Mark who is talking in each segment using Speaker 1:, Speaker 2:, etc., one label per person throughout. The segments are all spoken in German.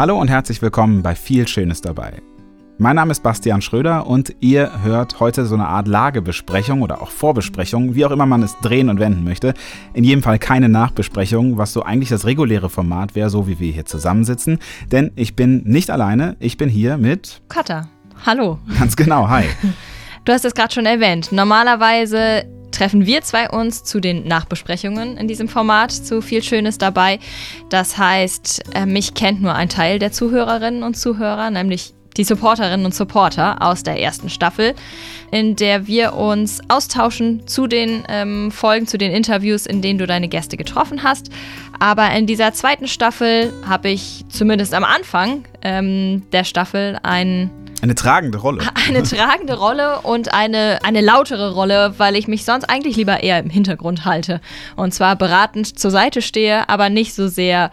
Speaker 1: Hallo und herzlich willkommen bei Viel Schönes dabei. Mein Name ist Bastian Schröder und ihr hört heute so eine Art Lagebesprechung oder auch Vorbesprechung, wie auch immer man es drehen und wenden möchte. In jedem Fall keine Nachbesprechung, was so eigentlich das reguläre Format wäre, so wie wir hier zusammensitzen. Denn ich bin nicht alleine, ich bin hier mit
Speaker 2: Katha. Hallo.
Speaker 1: Ganz genau, hi.
Speaker 2: Du hast es gerade schon erwähnt. Normalerweise treffen wir zwei uns zu den Nachbesprechungen in diesem Format zu viel Schönes dabei. Das heißt, äh, mich kennt nur ein Teil der Zuhörerinnen und Zuhörer, nämlich die Supporterinnen und Supporter aus der ersten Staffel, in der wir uns austauschen zu den ähm, Folgen, zu den Interviews, in denen du deine Gäste getroffen hast. Aber in dieser zweiten Staffel habe ich zumindest am Anfang ähm, der Staffel ein
Speaker 1: eine tragende Rolle.
Speaker 2: Eine tragende Rolle und eine, eine lautere Rolle, weil ich mich sonst eigentlich lieber eher im Hintergrund halte. Und zwar beratend zur Seite stehe, aber nicht so sehr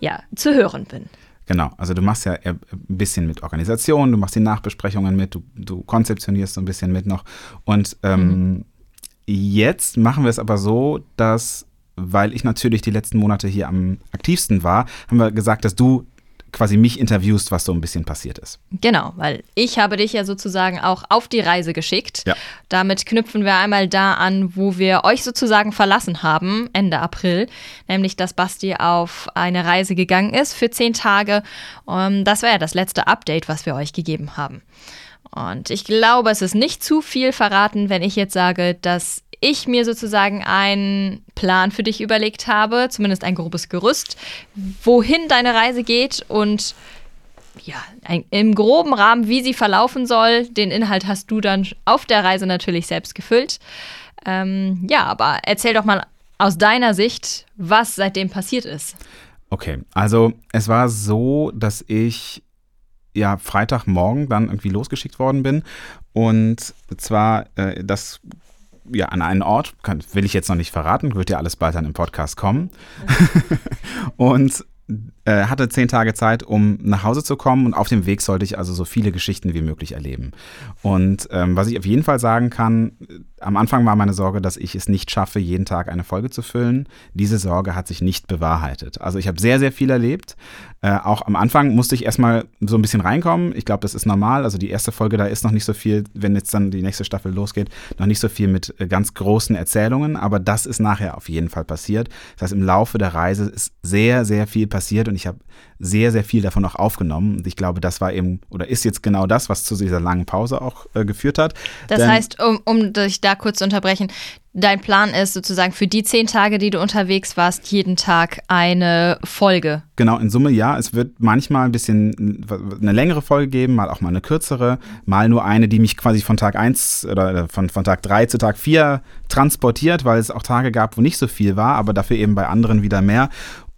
Speaker 2: ja, zu hören bin.
Speaker 1: Genau, also du machst ja ein bisschen mit Organisation, du machst die Nachbesprechungen mit, du, du konzeptionierst so ein bisschen mit noch. Und ähm, mhm. jetzt machen wir es aber so, dass, weil ich natürlich die letzten Monate hier am aktivsten war, haben wir gesagt, dass du quasi mich interviewst, was so ein bisschen passiert ist.
Speaker 2: Genau, weil ich habe dich ja sozusagen auch auf die Reise geschickt. Ja. Damit knüpfen wir einmal da an, wo wir euch sozusagen verlassen haben, Ende April, nämlich dass Basti auf eine Reise gegangen ist für zehn Tage. Um, das war ja das letzte Update, was wir euch gegeben haben. Und ich glaube, es ist nicht zu viel verraten, wenn ich jetzt sage, dass ich mir sozusagen einen Plan für dich überlegt habe, zumindest ein grobes Gerüst, wohin deine Reise geht und ja, ein, im groben Rahmen, wie sie verlaufen soll. Den Inhalt hast du dann auf der Reise natürlich selbst gefüllt. Ähm, ja, aber erzähl doch mal aus deiner Sicht, was seitdem passiert ist.
Speaker 1: Okay, also es war so, dass ich ja Freitagmorgen dann irgendwie losgeschickt worden bin und zwar äh, das ja, an einen Ort, kann, will ich jetzt noch nicht verraten, wird ja alles bald dann im Podcast kommen. und äh, hatte zehn Tage Zeit, um nach Hause zu kommen und auf dem Weg sollte ich also so viele Geschichten wie möglich erleben. Und ähm, was ich auf jeden Fall sagen kann, am Anfang war meine Sorge, dass ich es nicht schaffe, jeden Tag eine Folge zu füllen. Diese Sorge hat sich nicht bewahrheitet. Also ich habe sehr, sehr viel erlebt. Äh, auch am Anfang musste ich erstmal so ein bisschen reinkommen. Ich glaube, das ist normal. Also die erste Folge, da ist noch nicht so viel, wenn jetzt dann die nächste Staffel losgeht, noch nicht so viel mit äh, ganz großen Erzählungen. Aber das ist nachher auf jeden Fall passiert. Das heißt, im Laufe der Reise ist sehr, sehr viel passiert und ich habe sehr, sehr viel davon auch aufgenommen. Und ich glaube, das war eben oder ist jetzt genau das, was zu dieser langen Pause auch äh, geführt hat.
Speaker 2: Das Denn, heißt, um, um dich da kurz unterbrechen, dein Plan ist sozusagen für die zehn Tage, die du unterwegs warst, jeden Tag eine Folge.
Speaker 1: Genau, in Summe ja. Es wird manchmal ein bisschen eine längere Folge geben, mal auch mal eine kürzere, mal nur eine, die mich quasi von Tag 1 oder von, von Tag 3 zu Tag 4 transportiert, weil es auch Tage gab, wo nicht so viel war, aber dafür eben bei anderen wieder mehr.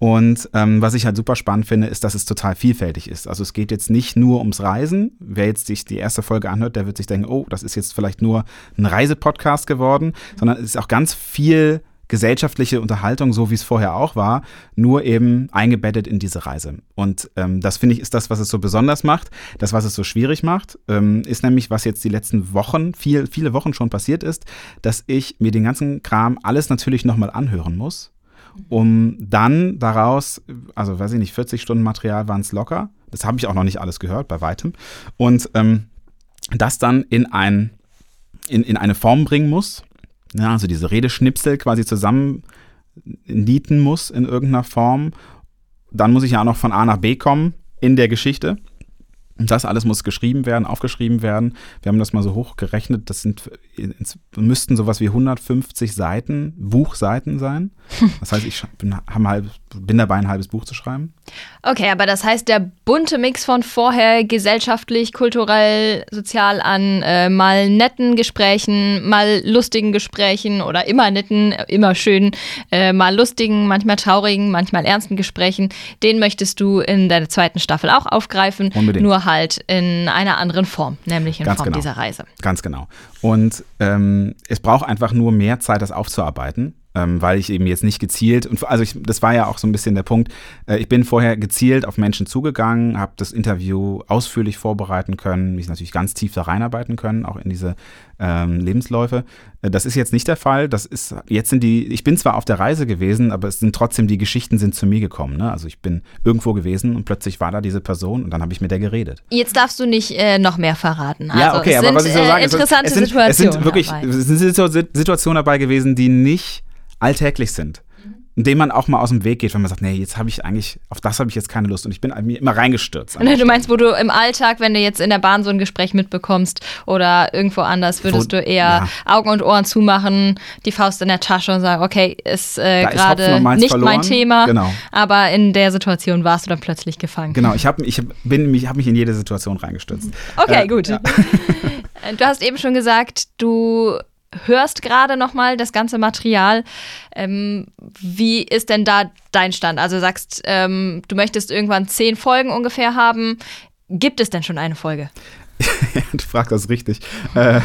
Speaker 1: Und ähm, was ich halt super spannend finde, ist, dass es total vielfältig ist. Also es geht jetzt nicht nur ums Reisen. Wer jetzt sich die erste Folge anhört, der wird sich denken, oh, das ist jetzt vielleicht nur ein Reisepodcast geworden, sondern es ist auch ganz viel gesellschaftliche Unterhaltung, so wie es vorher auch war, nur eben eingebettet in diese Reise. Und ähm, das finde ich ist das, was es so besonders macht. Das, was es so schwierig macht, ähm, ist nämlich, was jetzt die letzten Wochen, viel, viele Wochen schon passiert ist, dass ich mir den ganzen Kram alles natürlich nochmal anhören muss um dann daraus, also weiß ich nicht, 40 Stunden Material waren es locker. Das habe ich auch noch nicht alles gehört, bei weitem. Und ähm, das dann in, ein, in, in eine Form bringen muss. Ja, also diese Redeschnipsel quasi zusammen nieten muss in irgendeiner Form. Dann muss ich ja auch noch von A nach B kommen in der Geschichte. Das alles muss geschrieben werden, aufgeschrieben werden. Wir haben das mal so hochgerechnet. Das sind, müssten sowas wie 150 Seiten, Buchseiten sein. Das heißt, ich bin, halb, bin dabei, ein halbes Buch zu schreiben.
Speaker 2: Okay, aber das heißt, der bunte Mix von vorher gesellschaftlich, kulturell, sozial an äh, mal netten Gesprächen, mal lustigen Gesprächen oder immer netten, immer schönen, äh, mal lustigen, manchmal traurigen, manchmal ernsten Gesprächen, den möchtest du in der zweiten Staffel auch aufgreifen. Unbedingt. Nur halt in einer anderen Form, nämlich in Ganz Form genau. dieser Reise.
Speaker 1: Ganz genau. Und ähm, es braucht einfach nur mehr Zeit, das aufzuarbeiten. Ähm, weil ich eben jetzt nicht gezielt, und also ich, das war ja auch so ein bisschen der Punkt, äh, ich bin vorher gezielt auf Menschen zugegangen, habe das Interview ausführlich vorbereiten können, mich natürlich ganz tief da reinarbeiten können, auch in diese ähm, Lebensläufe. Äh, das ist jetzt nicht der Fall. Das ist, jetzt sind die, ich bin zwar auf der Reise gewesen, aber es sind trotzdem, die Geschichten sind zu mir gekommen. Ne? Also ich bin irgendwo gewesen und plötzlich war da diese Person und dann habe ich mit der geredet.
Speaker 2: Jetzt darfst du nicht äh, noch mehr verraten.
Speaker 1: Also ja, okay, aber
Speaker 2: sind,
Speaker 1: was ich so
Speaker 2: äh, interessante
Speaker 1: es sind,
Speaker 2: Situationen.
Speaker 1: Es sind wirklich dabei. es sind Situationen dabei gewesen, die nicht alltäglich sind indem man auch mal aus dem Weg geht, wenn man sagt, nee, jetzt habe ich eigentlich, auf das habe ich jetzt keine Lust und ich bin immer reingestürzt.
Speaker 2: Du meinst, wo du im Alltag, wenn du jetzt in der Bahn so ein Gespräch mitbekommst oder irgendwo anders, würdest wo, du eher ja. Augen und Ohren zumachen, die Faust in der Tasche und sagen, okay, ist äh, gerade nicht verloren. mein Thema,
Speaker 1: genau.
Speaker 2: aber in der Situation warst du dann plötzlich gefangen.
Speaker 1: Genau, ich habe ich hab mich in jede Situation reingestürzt.
Speaker 2: Okay, äh, gut. Ja. Du hast eben schon gesagt, du hörst gerade nochmal das ganze Material. Ähm, wie ist denn da dein Stand? Also sagst, ähm, du möchtest irgendwann zehn Folgen ungefähr haben. Gibt es denn schon eine Folge?
Speaker 1: du fragst das richtig. Äh,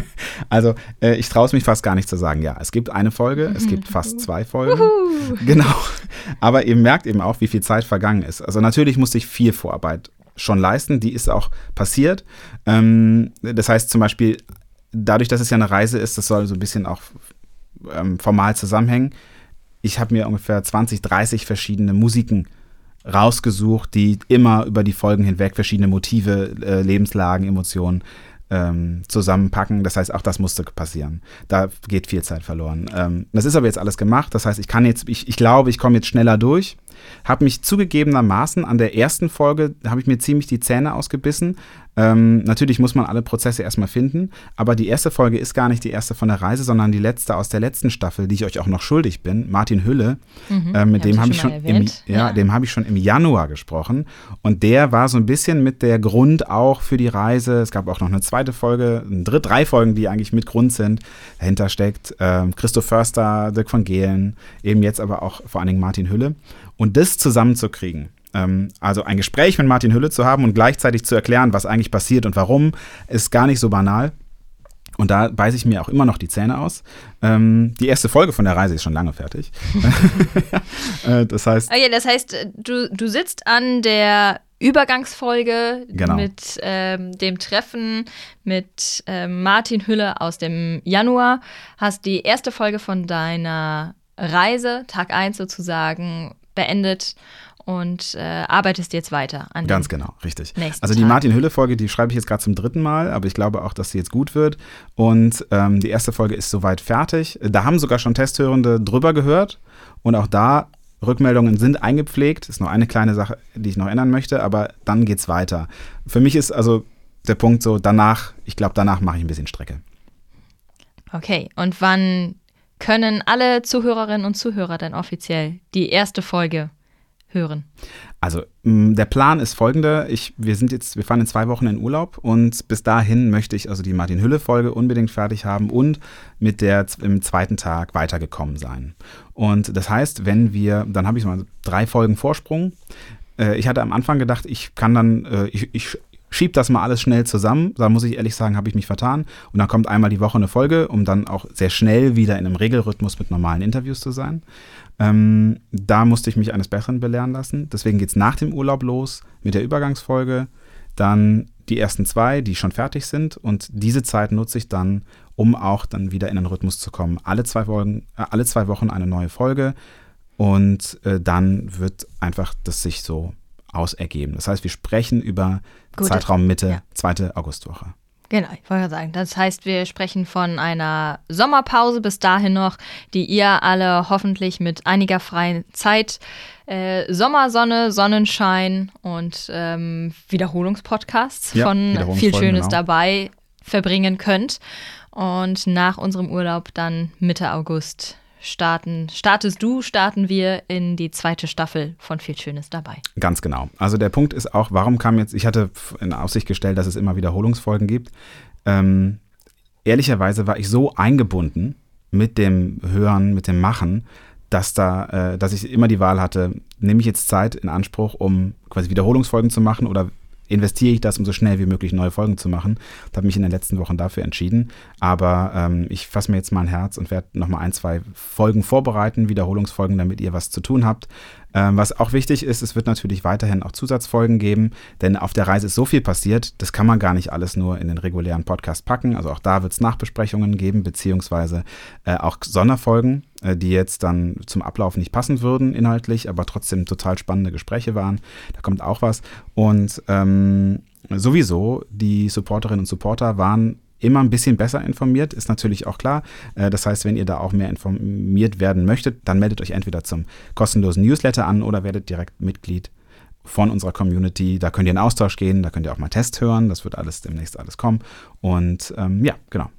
Speaker 1: also, äh, ich traue es mich fast gar nicht zu sagen. Ja, es gibt eine Folge, es gibt fast zwei Folgen. Uhu. Genau. Aber ihr merkt eben auch, wie viel Zeit vergangen ist. Also, natürlich musste ich viel Vorarbeit schon leisten. Die ist auch passiert. Ähm, das heißt zum Beispiel, dadurch, dass es ja eine Reise ist, das soll so ein bisschen auch ähm, formal zusammenhängen. Ich habe mir ungefähr 20, 30 verschiedene Musiken rausgesucht, die immer über die Folgen hinweg verschiedene Motive, äh, Lebenslagen, Emotionen ähm, zusammenpacken. Das heißt, auch das musste passieren. Da geht viel Zeit verloren. Ähm, das ist aber jetzt alles gemacht. Das heißt, ich kann jetzt, ich, ich glaube, ich komme jetzt schneller durch. Habe mich zugegebenermaßen an der ersten Folge, habe ich mir ziemlich die Zähne ausgebissen. Ähm, natürlich muss man alle Prozesse erstmal finden, aber die erste Folge ist gar nicht die erste von der Reise, sondern die letzte aus der letzten Staffel, die ich euch auch noch schuldig bin. Martin Hülle, mhm, äh, mit dem habe ich schon, im, ja, ja. dem habe ich schon im Januar gesprochen und der war so ein bisschen mit der Grund auch für die Reise. Es gab auch noch eine zweite Folge, dritt, drei Folgen, die eigentlich mit Grund sind. Dahinter steckt äh, Christoph Förster, Dirk von Gehlen, eben jetzt aber auch vor allen Dingen Martin Hülle. Und das zusammenzukriegen, ähm, also ein Gespräch mit Martin Hülle zu haben und gleichzeitig zu erklären, was eigentlich passiert und warum, ist gar nicht so banal. Und da beiße ich mir auch immer noch die Zähne aus. Ähm, die erste Folge von der Reise ist schon lange fertig. äh, das heißt.
Speaker 2: Okay, das heißt, du, du sitzt an der Übergangsfolge
Speaker 1: genau.
Speaker 2: mit ähm, dem Treffen mit ähm, Martin Hülle aus dem Januar, hast die erste Folge von deiner Reise, Tag 1 sozusagen, beendet und äh, arbeitest jetzt weiter an
Speaker 1: Ganz genau, richtig. Also die Martin Hülle-Folge, die schreibe ich jetzt gerade zum dritten Mal, aber ich glaube auch, dass sie jetzt gut wird. Und ähm, die erste Folge ist soweit fertig. Da haben sogar schon Testhörende drüber gehört. Und auch da Rückmeldungen sind eingepflegt. Ist noch eine kleine Sache, die ich noch ändern möchte, aber dann geht's weiter. Für mich ist also der Punkt so, danach, ich glaube, danach mache ich ein bisschen Strecke.
Speaker 2: Okay, und wann können alle Zuhörerinnen und Zuhörer denn offiziell die erste Folge hören?
Speaker 1: Also der Plan ist folgender. Ich, wir sind jetzt, wir fahren in zwei Wochen in Urlaub und bis dahin möchte ich also die Martin Hülle-Folge unbedingt fertig haben und mit der im zweiten Tag weitergekommen sein. Und das heißt, wenn wir, dann habe ich mal drei Folgen Vorsprung. Äh, ich hatte am Anfang gedacht, ich kann dann, äh, ich, ich schieb das mal alles schnell zusammen. Da muss ich ehrlich sagen, habe ich mich vertan. Und dann kommt einmal die Woche eine Folge, um dann auch sehr schnell wieder in einem Regelrhythmus mit normalen Interviews zu sein. Ähm, da musste ich mich eines Besseren belehren lassen. Deswegen geht es nach dem Urlaub los mit der Übergangsfolge. Dann die ersten zwei, die schon fertig sind. Und diese Zeit nutze ich dann, um auch dann wieder in den Rhythmus zu kommen. Alle zwei, Folgen, äh, alle zwei Wochen eine neue Folge. Und äh, dann wird einfach das sich so ausergeben. Das heißt, wir sprechen über Gut, Zeitraum Mitte, ja. zweite Augustwoche.
Speaker 2: Genau, ich wollte sagen, das heißt, wir sprechen von einer Sommerpause bis dahin noch, die ihr alle hoffentlich mit einiger freien Zeit, äh, Sommersonne, Sonnenschein und ähm, Wiederholungspodcasts ja, von viel Schönes genau. dabei verbringen könnt. Und nach unserem Urlaub dann Mitte August starten, startest du, starten wir in die zweite Staffel von Viel Schönes dabei.
Speaker 1: Ganz genau. Also der Punkt ist auch, warum kam jetzt, ich hatte in Aussicht gestellt, dass es immer Wiederholungsfolgen gibt. Ähm, ehrlicherweise war ich so eingebunden mit dem Hören, mit dem Machen, dass da, äh, dass ich immer die Wahl hatte, nehme ich jetzt Zeit in Anspruch, um quasi Wiederholungsfolgen zu machen oder investiere ich das, um so schnell wie möglich neue Folgen zu machen. Ich habe mich in den letzten Wochen dafür entschieden. Aber ähm, ich fasse mir jetzt mal ein Herz und werde nochmal ein, zwei Folgen vorbereiten, Wiederholungsfolgen, damit ihr was zu tun habt. Ähm, was auch wichtig ist, es wird natürlich weiterhin auch Zusatzfolgen geben, denn auf der Reise ist so viel passiert, das kann man gar nicht alles nur in den regulären Podcast packen. Also auch da wird es Nachbesprechungen geben, beziehungsweise äh, auch Sonderfolgen, die jetzt dann zum Ablauf nicht passen würden inhaltlich, aber trotzdem total spannende Gespräche waren. Da kommt auch was. Und ähm, sowieso, die Supporterinnen und Supporter waren immer ein bisschen besser informiert, ist natürlich auch klar. Äh, das heißt, wenn ihr da auch mehr informiert werden möchtet, dann meldet euch entweder zum kostenlosen Newsletter an oder werdet direkt Mitglied von unserer Community. Da könnt ihr in Austausch gehen, da könnt ihr auch mal Test hören. Das wird alles demnächst alles kommen. Und ähm, ja, genau.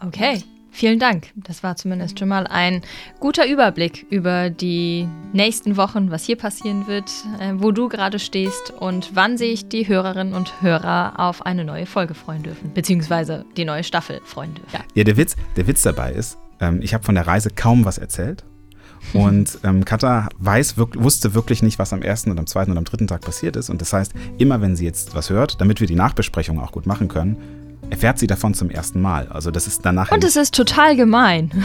Speaker 2: Okay. Vielen Dank. Das war zumindest schon mal ein guter Überblick über die nächsten Wochen, was hier passieren wird, äh, wo du gerade stehst und wann sich die Hörerinnen und Hörer auf eine neue Folge freuen dürfen, beziehungsweise die neue Staffel freuen dürfen.
Speaker 1: Ja, ja der, Witz, der Witz dabei ist, ähm, ich habe von der Reise kaum was erzählt. Und ähm, Katha weiß, wusste wirklich nicht, was am ersten und am zweiten und am dritten Tag passiert ist. Und das heißt, immer wenn sie jetzt was hört, damit wir die Nachbesprechung auch gut machen können, erfährt sie davon zum ersten Mal. Also das ist danach.
Speaker 2: Und es ist total gemein.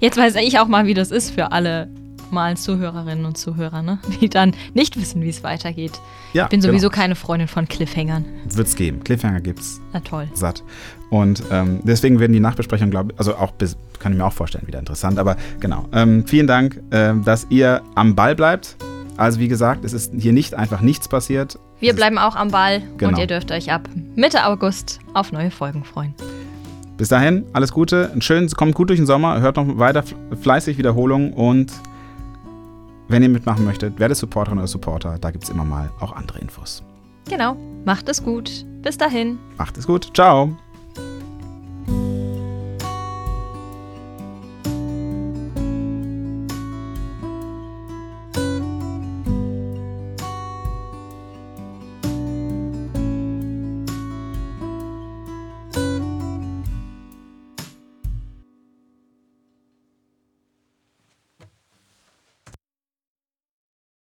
Speaker 2: Jetzt weiß ich auch mal, wie das ist für alle mal Zuhörerinnen und Zuhörer, ne? die dann nicht wissen, wie es weitergeht. Ja, ich bin sowieso genau. keine Freundin von Cliffhangern.
Speaker 1: Wird es geben. Cliffhanger gibt's.
Speaker 2: Na toll.
Speaker 1: Satt. Und ähm, deswegen werden die Nachbesprechungen, glaube ich, also auch kann ich mir auch vorstellen, wieder interessant. Aber genau. Ähm, vielen Dank, äh, dass ihr am Ball bleibt. Also wie gesagt, es ist hier nicht einfach nichts passiert.
Speaker 2: Wir bleiben auch am Ball genau. und ihr dürft euch ab Mitte August auf neue Folgen freuen.
Speaker 1: Bis dahin, alles Gute, einen schönen, kommt gut durch den Sommer, hört noch weiter fleißig Wiederholungen und wenn ihr mitmachen möchtet, werdet Supporterin oder Supporter, da gibt es immer mal auch andere Infos.
Speaker 2: Genau, macht es gut. Bis dahin.
Speaker 1: Macht es gut. Ciao.